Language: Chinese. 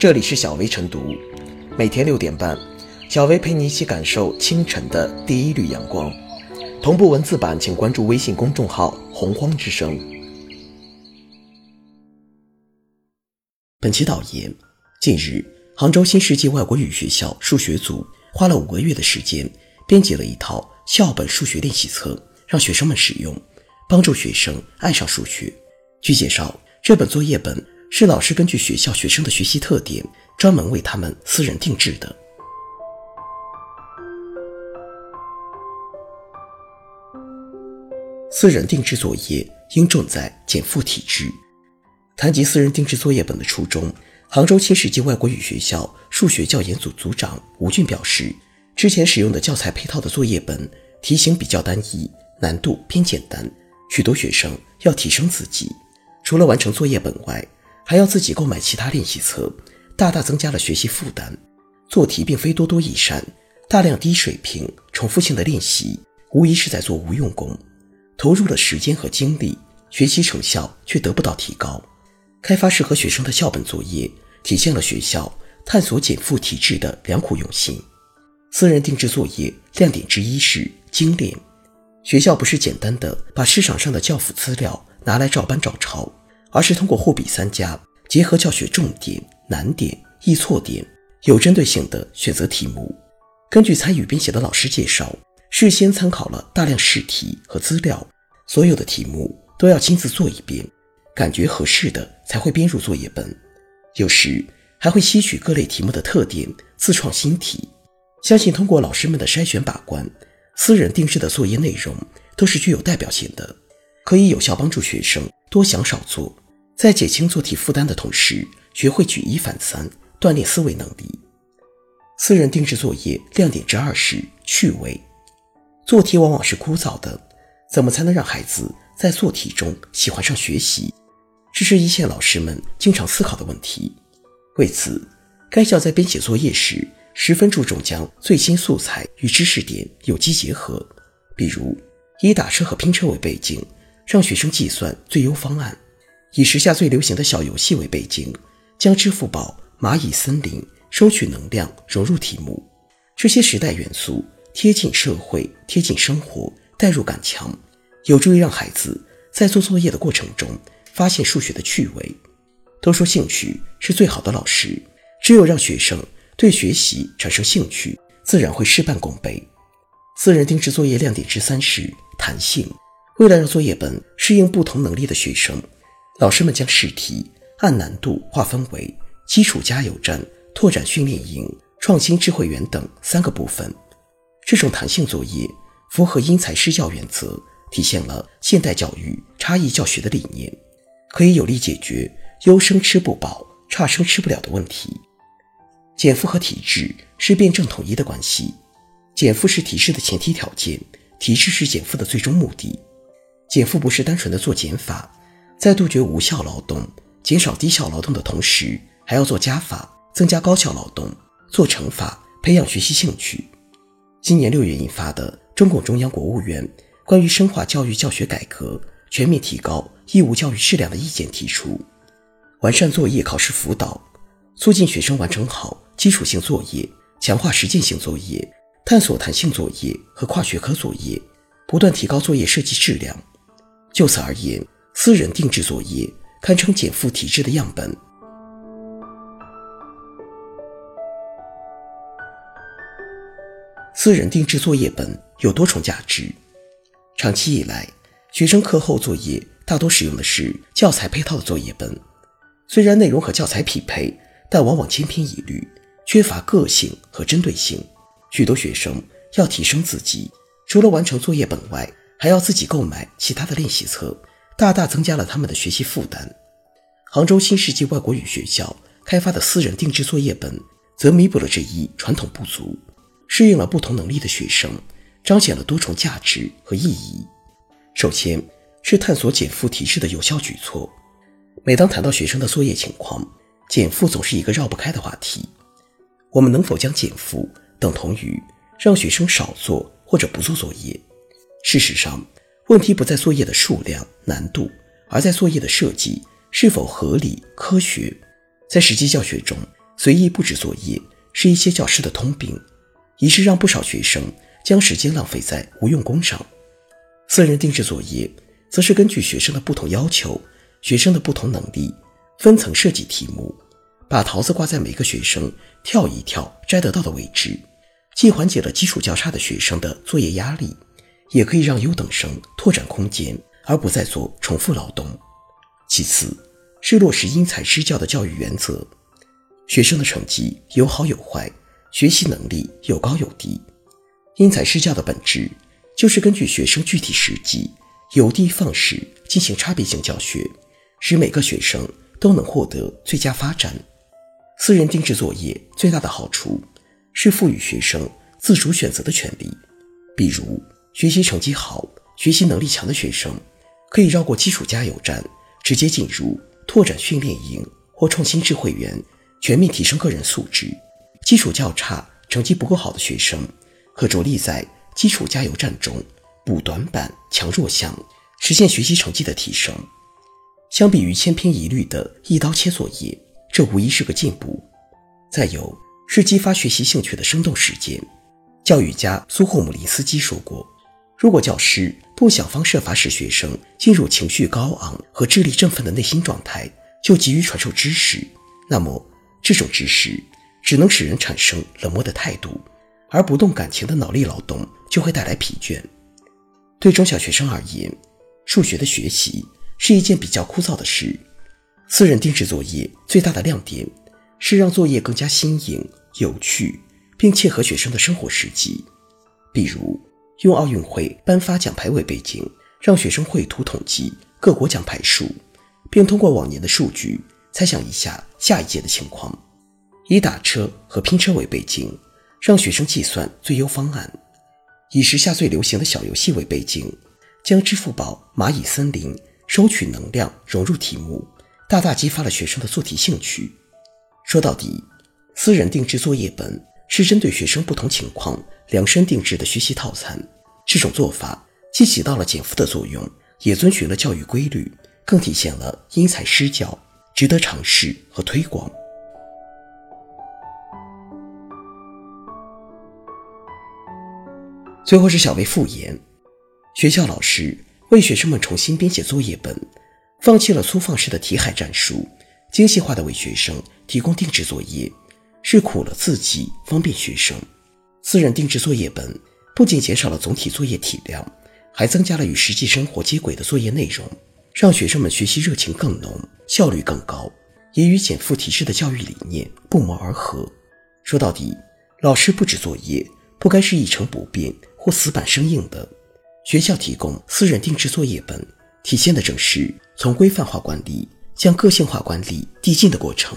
这里是小薇晨读，每天六点半，小薇陪你一起感受清晨的第一缕阳光。同步文字版，请关注微信公众号“洪荒之声”。本期导言：近日，杭州新世纪外国语学校数学组花了五个月的时间，编辑了一套校本数学练习册，让学生们使用，帮助学生爱上数学。据介绍，这本作业本是老师根据学校学生的学习特点，专门为他们私人定制的。私人定制作业应重在减负体制。谈及私人定制作业本的初衷，杭州新世纪外国语学校数学教研组组长吴俊表示，之前使用的教材配套的作业本题型比较单一，难度偏简单，许多学生要提升自己。除了完成作业本外，还要自己购买其他练习册，大大增加了学习负担。做题并非多多益善，大量低水平、重复性的练习，无疑是在做无用功。投入了时间和精力，学习成效却得不到提高。开发适合学生的校本作业，体现了学校探索减负体制的良苦用心。私人定制作业亮点之一是精炼，学校不是简单的把市场上的教辅资料拿来照搬照抄。而是通过货比三家，结合教学重点、难点、易错点，有针对性的选择题目。根据参与编写的老师介绍，事先参考了大量试题和资料，所有的题目都要亲自做一遍，感觉合适的才会编入作业本。有时还会吸取各类题目的特点，自创新题。相信通过老师们的筛选把关，私人定制的作业内容都是具有代表性的，可以有效帮助学生多想少做。在减轻做题负担的同时，学会举一反三，锻炼思维能力。私人定制作业亮点之二是趣味。做题往往是枯燥的，怎么才能让孩子在做题中喜欢上学习？这是一线老师们经常思考的问题。为此，该校在编写作业时，十分注重将最新素材与知识点有机结合，比如以打车和拼车为背景，让学生计算最优方案。以时下最流行的小游戏为背景，将支付宝、蚂蚁森林、收取能量融入题目，这些时代元素贴近社会、贴近生活，代入感强，有助于让孩子在做作业的过程中发现数学的趣味。都说兴趣是最好的老师，只有让学生对学习产生兴趣，自然会事半功倍。私人定制作业亮点之三是弹性，为了让作业本适应不同能力的学生。老师们将试题按难度划分为基础加油站、拓展训练营、创新智慧园等三个部分。这种弹性作业符合因材施教原则，体现了现代教育差异教学的理念，可以有力解决优生吃不饱、差生吃不了的问题。减负和体制是辩证统一的关系，减负是体制的前提条件，体制是减负的最终目的。减负不是单纯的做减法。在杜绝无效劳动、减少低效劳动的同时，还要做加法，增加高效劳动；做乘法，培养学习兴趣。今年六月印发的中共中央、国务院关于深化教育教学改革、全面提高义务教育质量的意见提出，完善作业考试辅导，促进学生完成好基础性作业，强化实践性作业，探索弹性作业和跨学科作业，不断提高作业设计质量。就此而言，私人定制作业堪称减负体制的样本。私人定制作业本有多重价值。长期以来，学生课后作业大多使用的是教材配套的作业本，虽然内容和教材匹配，但往往千篇一律，缺乏个性和针对性。许多学生要提升自己，除了完成作业本外，还要自己购买其他的练习册。大大增加了他们的学习负担。杭州新世纪外国语学校开发的私人定制作业本，则弥补了这一传统不足，适应了不同能力的学生，彰显了多重价值和意义。首先是探索减负提示的有效举措。每当谈到学生的作业情况，减负总是一个绕不开的话题。我们能否将减负等同于让学生少做或者不做作业？事实上。问题不在作业的数量、难度，而在作业的设计是否合理、科学。在实际教学中，随意布置作业是一些教师的通病，已是让不少学生将时间浪费在无用功上。私人定制作业则是根据学生的不同要求、学生的不同能力，分层设计题目，把桃子挂在每个学生跳一跳摘得到的位置，既缓解了基础较差的学生的作业压力，也可以让优等生拓展空间，而不再做重复劳动。其次，是落实因材施教的教育原则，学生的成绩有好有坏，学习能力有高有低，因材施教的本质。就是根据学生具体实际，有的放矢进行差别性教学，使每个学生都能获得最佳发展。私人定制作业最大的好处是赋予学生自主选择的权利，比如学习成绩好、学习能力强的学生，可以绕过基础加油站，直接进入拓展训练营或创新智慧园，全面提升个人素质；基础较差、成绩不够好的学生，可着力在。基础加油站中补短板、强弱项，实现学习成绩的提升。相比于千篇一律的一刀切作业，这无疑是个进步。再有是激发学习兴趣的生动实践。教育家苏霍姆林斯基说过：“如果教师不想方设法使学生进入情绪高昂和智力振奋的内心状态，就急于传授知识，那么这种知识只能使人产生冷漠的态度。”而不动感情的脑力劳动就会带来疲倦。对中小学生而言，数学的学习是一件比较枯燥的事。私人定制作业最大的亮点是让作业更加新颖、有趣，并切合学生的生活实际。比如，用奥运会颁发奖牌为背景，让学生绘图统计各国奖牌数，并通过往年的数据猜想一下下一届的情况；以打车和拼车为背景。让学生计算最优方案，以时下最流行的小游戏为背景，将支付宝蚂蚁森林收取能量融入题目，大大激发了学生的做题兴趣。说到底，私人定制作业本是针对学生不同情况量身定制的学习套餐。这种做法既起到了减负的作用，也遵循了教育规律，更体现了因材施教，值得尝试和推广。最后是小薇复言，学校老师为学生们重新编写作业本，放弃了粗放式的题海战术，精细化的为学生提供定制作业，是苦了自己，方便学生。私人定制作业本不仅减少了总体作业体量，还增加了与实际生活接轨的作业内容，让学生们学习热情更浓，效率更高，也与减负提质的教育理念不谋而合。说到底，老师布置作业不该是一成不变。或死板生硬的，学校提供私人定制作业本，体现的正是从规范化管理向个性化管理递进的过程。